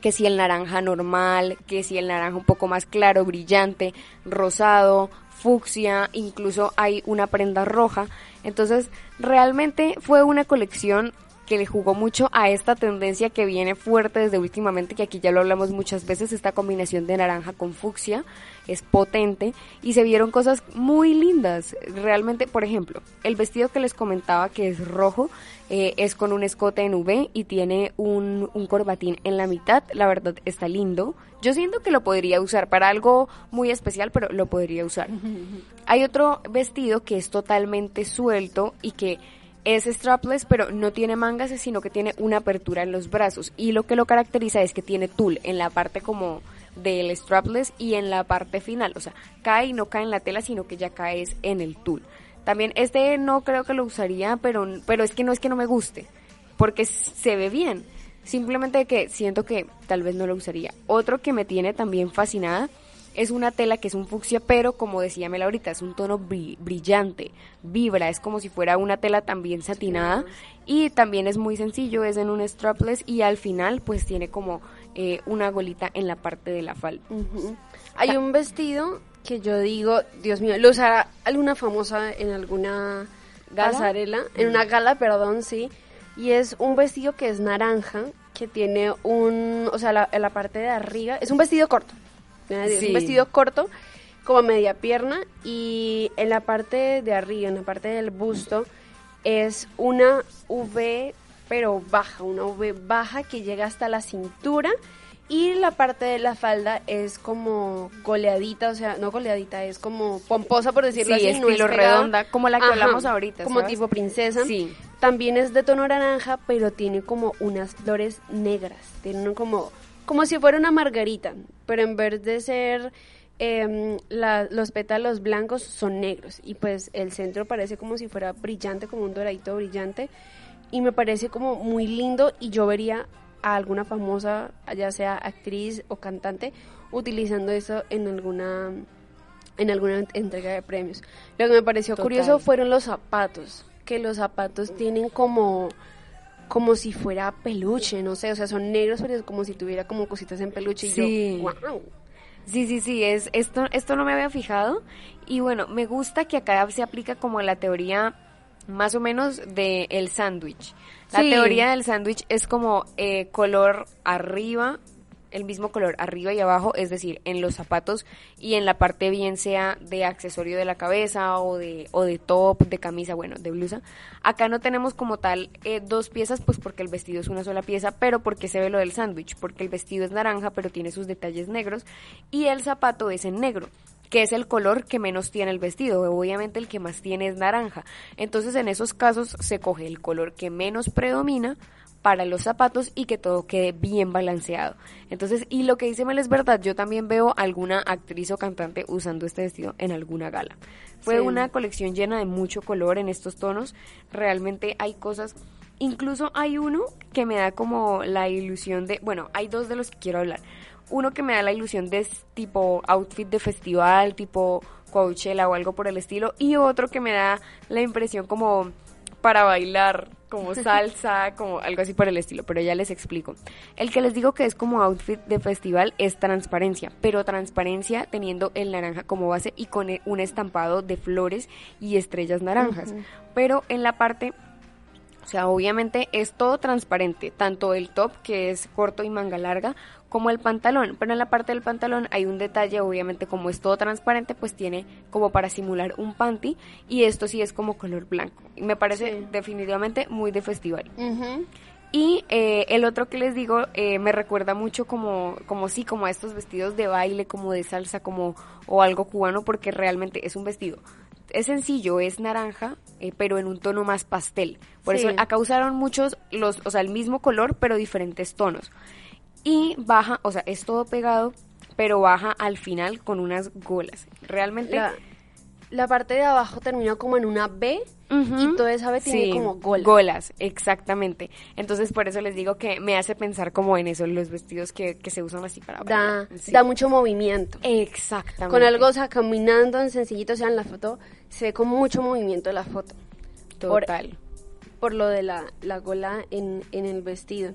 que si el naranja normal, que si el naranja un poco más claro, brillante, rosado, fucsia, incluso hay una prenda roja. Entonces, realmente fue una colección que le jugó mucho a esta tendencia que viene fuerte desde últimamente, que aquí ya lo hablamos muchas veces, esta combinación de naranja con fucsia es potente y se vieron cosas muy lindas. Realmente, por ejemplo, el vestido que les comentaba que es rojo eh, es con un escote en V y tiene un, un corbatín en la mitad. La verdad está lindo. Yo siento que lo podría usar para algo muy especial, pero lo podría usar. Hay otro vestido que es totalmente suelto y que es strapless, pero no tiene mangas, sino que tiene una apertura en los brazos. Y lo que lo caracteriza es que tiene tul en la parte como del strapless y en la parte final. O sea, cae y no cae en la tela, sino que ya caes en el tul. También este no creo que lo usaría, pero, pero es que no es que no me guste, porque se ve bien. Simplemente que siento que tal vez no lo usaría. Otro que me tiene también fascinada es una tela que es un fucsia, pero como decía Mel ahorita, es un tono bri- brillante, vibra, es como si fuera una tela también satinada y también es muy sencillo, es en un strapless y al final pues tiene como eh, una golita en la parte de la falda. Hay un vestido que yo digo, Dios mío, lo usará alguna famosa en alguna ¿Gala? pasarela, en una gala, perdón, sí. Y es un vestido que es naranja, que tiene un, o sea, la, en la parte de arriba, es un vestido corto, Sí. un vestido corto, como media pierna, y en la parte de arriba, en la parte del busto, es una V, pero baja, una V baja que llega hasta la cintura. Y la parte de la falda es como goleadita, o sea, no goleadita, es como pomposa, por decirlo Sí, así. no estilo es pegada. redonda, como la que hablamos ahorita, Como ¿sabes? tipo princesa. Sí. También es de tono naranja, pero tiene como unas flores negras. Tiene como, como si fuera una margarita, pero en vez de ser la- los pétalos blancos son negros. Y pues el centro parece como si fuera brillante, como un doradito brillante. Y me parece como muy lindo y yo vería a alguna famosa, ya sea actriz o cantante, utilizando eso en alguna en alguna entrega de premios. Lo que me pareció Total. curioso fueron los zapatos, que los zapatos tienen como como si fuera peluche, no sé, o sea, son negros, pero es como si tuviera como cositas en peluche y Sí. yo, wow. Sí, sí, sí, es esto esto no me había fijado y bueno, me gusta que acá se aplica como la teoría más o menos de el sándwich. La Sí. teoría del sándwich es como eh, color arriba, el mismo color arriba y abajo, es decir, en los zapatos y en la parte bien sea de accesorio de la cabeza o de, o de top, de camisa, bueno, de blusa. Acá no tenemos como tal eh, dos piezas, pues porque el vestido es una sola pieza, pero porque se ve lo del sándwich, porque el vestido es naranja, pero tiene sus detalles negros y el zapato es en negro que es el color que menos tiene el vestido. Obviamente el que más tiene es naranja. Entonces en esos casos se coge el color que menos predomina para los zapatos y que todo quede bien balanceado. Entonces, y lo que dice Mel es verdad, yo también veo alguna actriz o cantante usando este vestido en alguna gala. Fue Sí. una colección llena de mucho color en estos tonos. Realmente hay cosas Incluso hay uno que me da como la ilusión de, bueno, hay dos de los que quiero hablar. Uno que me da la ilusión de tipo outfit de festival, tipo Coachella o algo por el estilo, y otro que me da la impresión como para bailar, como salsa, como algo así por el estilo, pero ya les explico. El que les digo que es como outfit de festival es transparencia, pero transparencia teniendo el naranja como base y con un estampado de flores y estrellas naranjas. Pero en la parte o sea, obviamente es todo transparente, tanto el top que es corto y manga larga, como el pantalón. Pero en la parte del pantalón hay un detalle, obviamente como es todo transparente, pues tiene como para simular un panty y esto sí es como color blanco. Y me parece Sí. definitivamente muy de festival. Y eh, el otro que les digo eh, me recuerda mucho como, como sí, como a estos vestidos de baile, como de salsa, como o algo cubano, porque realmente es un vestido. Es sencillo, es naranja, eh, pero en un tono más pastel. Por Sí. eso acá usaron muchos, los, o sea, el mismo color, pero diferentes tonos. Y baja, o sea, es todo pegado, pero baja al final con unas golas. Realmente... La, la parte de abajo termina como en una B y toda esa B tiene Sí, como gola. Golas, exactamente. Entonces por eso les digo que me hace pensar como en eso, los vestidos que, que se usan así para Da, bailar. Sí. da mucho movimiento. Exactamente. Con algo, o sea, caminando en sencillito, o sea, en la foto, se ve con mucho movimiento la foto. por- Total. por lo de la, la gola en, en el vestido.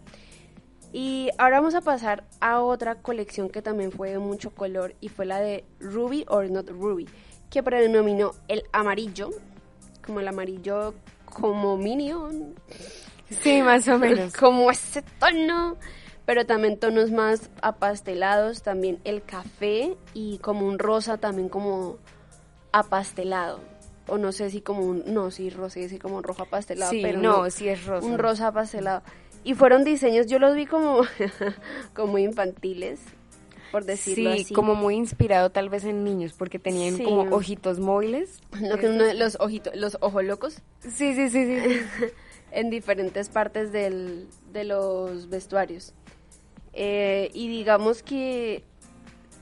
Y ahora vamos a pasar a otra colección que también fue de mucho color y fue la de Ruby or Not Ruby, que predominó el amarillo, como el amarillo como Minion, Sí, más o menos. como ese tono, pero también tonos más apastelados, también el café y como un rosa también como apastelado. O no sé si como un, no, sí, rosa, sí, como un rojo apastelado, Sí, pero no, sí es rosa. un rosa pastelado. Y fueron diseños, yo los vi como, como infantiles, por decirlo Sí, así. como muy inspirado tal vez en niños, porque tenían Sí. como ojitos móviles. Lo que uno- los ojitos, los ojos locos, Sí, sí, sí, sí. en diferentes partes del, de los vestuarios. Eh, y digamos que,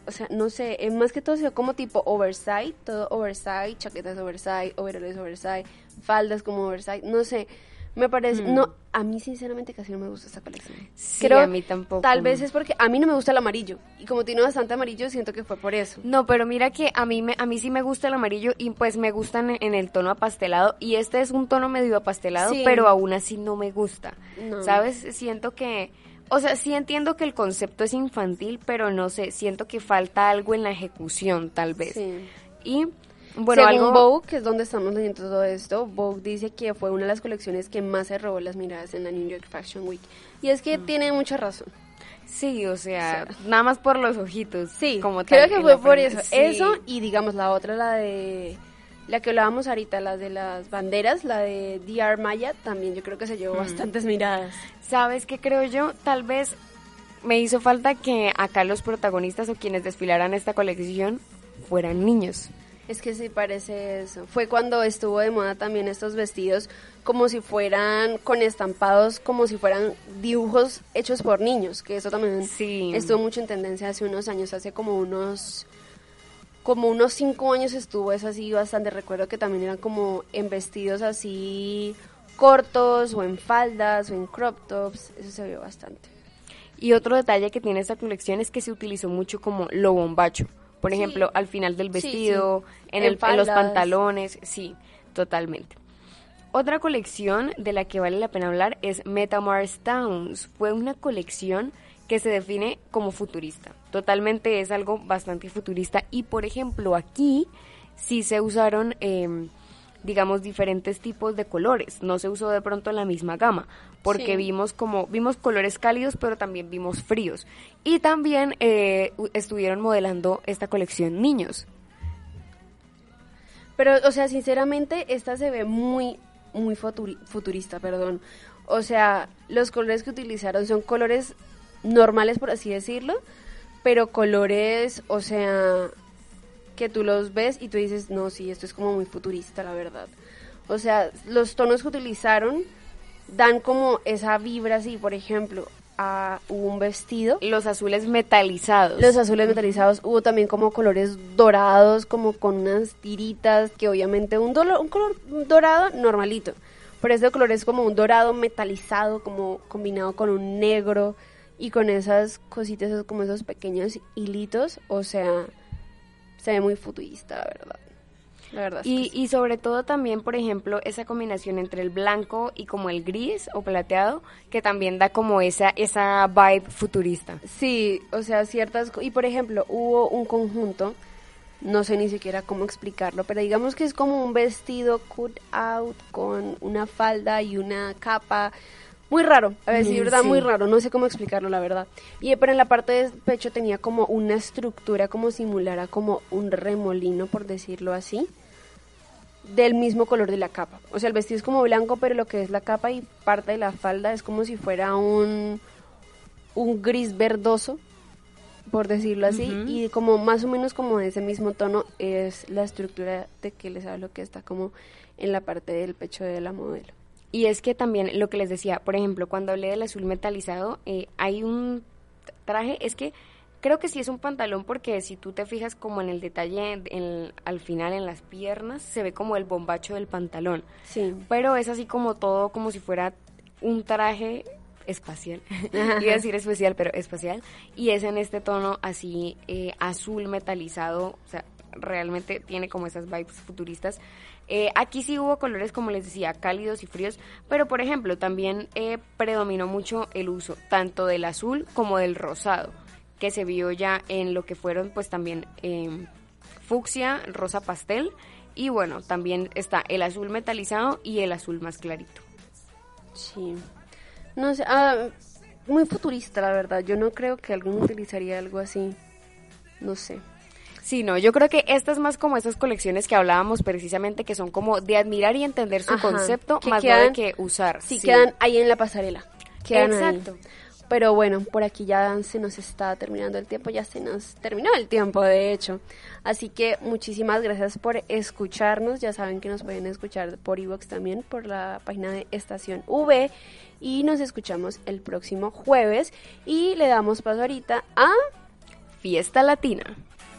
o sea, no sé, es más que todo se ve como tipo oversize, todo oversize, chaquetas oversize, overoles oversize, faldas como oversize, no sé. Me parece, no, a mí sinceramente casi no me gusta esta colección. Mm. Sí, a mí tampoco. Tal vez es porque a mí no me gusta el amarillo. Y como tiene bastante amarillo, siento que fue por eso. No, pero mira que a mí me, a mí sí me gusta el amarillo y pues me gustan en, en el tono apastelado y este es un tono medio apastelado, Sí. pero aún así no me gusta. No. ¿Sabes? Siento que o sea, sí entiendo que el concepto es infantil, pero no sé, siento que falta algo en la ejecución tal vez. Sí. Y bueno, Según algo Vogue, que es donde estamos leyendo todo esto, Vogue dice que fue una de las colecciones que más se robó las miradas en la New York Fashion Week. Y es que tiene mucha razón. Sí, o sea, nada más por los ojitos. Sí, como creo tal, que fue por eso. Sí. Eso y digamos la otra, la de... La que hablábamos ahorita, la de las banderas, la de DR Maya, también yo creo que se Mm. llevó bastantes miradas. ¿Sabes qué creo yo? Tal vez me hizo falta que acá los protagonistas o quienes desfilaran esta colección fueran niños. Es que sí parece eso. Fue cuando estuvo de moda también estos vestidos como si fueran con estampados, como si fueran dibujos hechos por niños, que eso también Sí. estuvo mucho en tendencia hace unos años, hace como unos como unos cinco años estuvo eso así bastante. Recuerdo que también eran como en vestidos así cortos o en faldas o en crop tops, eso se vio bastante. Y otro detalle que tiene esta colección es que se utilizó mucho como lo bombacho. Por Sí. ejemplo, al final del vestido, sí. En, En el, en los pantalones, sí, totalmente. Otra colección de la que vale la pena hablar es Metamars Towns. Fue una colección que se define como futurista. Totalmente es algo bastante futurista. Y por ejemplo, aquí sí se usaron, em, digamos, diferentes tipos de colores. No se usó de pronto la misma gama, porque Sí. vimos como, vimos colores cálidos, pero también vimos fríos. Y también eh, estuvieron modelando esta colección niños. Pero, o sea, sinceramente, esta se ve muy, muy futuri- futurista, perdón. O sea, los colores que utilizaron son colores normales, por así decirlo, pero colores, o sea, que tú los ves y tú dices, no, sí, esto es como muy futurista, la verdad. O sea, los tonos que utilizaron dan como esa vibra así, por ejemplo, a un vestido Los azules metalizados. los azules metalizados hubo también como colores dorados, como con unas tiritas, que obviamente un, un color dorado normalito. Pero este color es como un dorado metalizado, como combinado con un negro y con esas cositas, como esos pequeños hilitos. O sea, se ve muy futurista, la verdad. La verdad. es Y, que sí. y sobre todo también, por ejemplo, esa combinación entre el blanco y como el gris o plateado, que también da como esa, esa vibe futurista. Sí, o sea, ciertas... Y por ejemplo, hubo un conjunto, no sé ni siquiera cómo explicarlo, pero digamos que es como un vestido cut out con una falda y una capa. Muy raro, a ver, sí, verdad, sí. muy raro, no sé cómo explicarlo, la verdad. Y pero en la parte del pecho tenía como una estructura como simulara como un remolino, por decirlo así, del mismo color de la capa. O sea, el vestido es como blanco, pero lo que es la capa y parte de la falda es como si fuera un un gris verdoso, por decirlo así, y como más o menos como de ese mismo tono es la estructura de que les hablo que está como en la parte del pecho de la modelo. Y es que también lo que les decía, por ejemplo, cuando hablé del azul metalizado, eh, hay un traje, es que creo que sí es un pantalón porque si tú te fijas como en el detalle, en- al final en las piernas, se ve como el bombacho del pantalón. Sí. Pero es así como todo, como si fuera un traje espacial. Iba a decir especial, pero espacial. Y es en este tono así eh, azul metalizado. O sea, realmente tiene como esas vibes futuristas. Eh, aquí sí hubo colores, como les decía, cálidos y fríos. Pero, por ejemplo, también eh, predominó mucho el uso tanto del azul como del rosado. Que se vio ya en lo que fueron, pues también eh, fucsia, rosa pastel. Y bueno, también está el azul metalizado y el azul más clarito. Sí. No sé, ah, muy futurista la verdad. Yo no creo que alguno utilizaría algo así. No sé. Sí, no, yo creo que esta es más como esas colecciones que hablábamos precisamente, que son como de admirar y entender su Ajá, concepto, que más no de quedan- que usar. Sí, quedan ahí en la pasarela. Quedan ahí. Exacto. Pero bueno, por aquí ya se nos está terminando el tiempo, ya se nos terminó el tiempo, de hecho. Así que muchísimas gracias por escucharnos. Ya saben que nos pueden escuchar por iVoox también, por la página de Estación V. Y nos escuchamos el próximo jueves. Y le damos paso ahorita a... Fiesta Latina.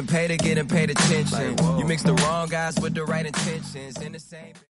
getting paid or getting paid attention? You mix the wrong guys with the right intentions in the same.